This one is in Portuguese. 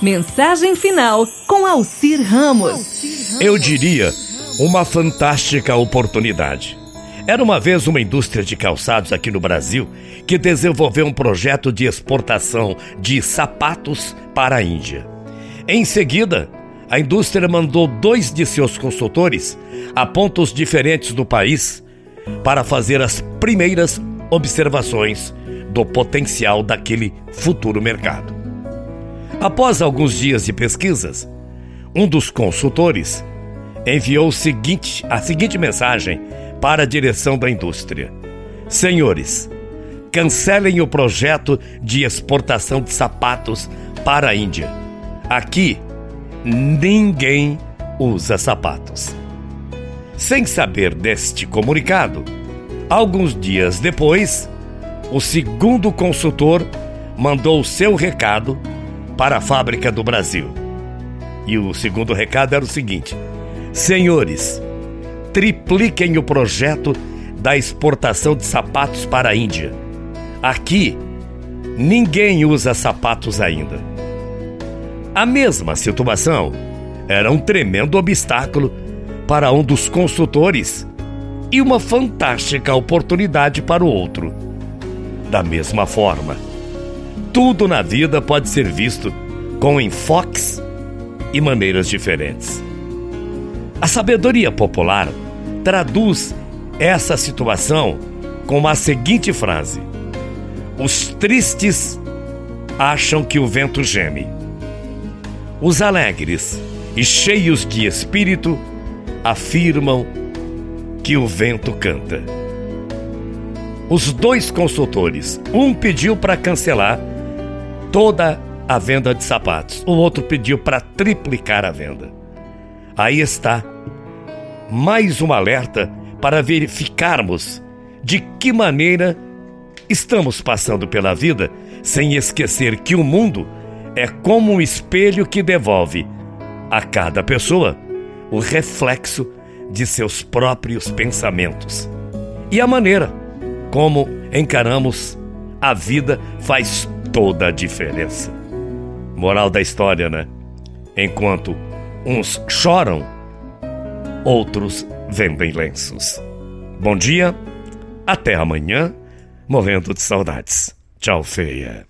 Mensagem final com Alcir Ramos. Eu diria uma fantástica oportunidade. Era uma vez uma indústria de calçados aqui no Brasil que desenvolveu um projeto de exportação de sapatos para a Índia. Em seguida, a indústria mandou dois de seus consultores a pontos diferentes do país para fazer as primeiras observações do potencial daquele futuro mercado. Após alguns dias de pesquisas, um dos consultores enviou seguinte, a seguinte mensagem para a direção da indústria: Senhores, cancelem o projeto de exportação de sapatos para a Índia. Aqui, ninguém usa sapatos. Sem saber deste comunicado, alguns dias depois, o segundo consultor mandou seu recado para a fábrica do Brasil. E o segundo recado era o seguinte: Senhores, tripliquem o projeto da exportação de sapatos para a Índia. Aqui, ninguém usa sapatos ainda. A mesma situação era um tremendo obstáculo para um dos consultores e uma fantástica oportunidade para o outro. Da mesma forma, tudo na vida pode ser visto com enfoques e maneiras diferentes. A sabedoria popular traduz essa situação com a seguinte frase: Os tristes acham que o vento geme os alegres e cheios de espírito afirmam que o vento canta. Os dois consultores, um pediu para cancelar toda a venda de sapatos, o outro pediu para triplicar a venda. Aí está mais um alerta para verificarmos de que maneira estamos passando pela vida sem esquecer que o mundo é como um espelho que devolve a cada pessoa o reflexo de seus próprios pensamentos. E a maneira como encaramos a vida faz toda a diferença. Moral da história, né? Enquanto uns choram, outros vendem lenços. Bom dia, até amanhã, morrendo de saudades. Tchau, feia.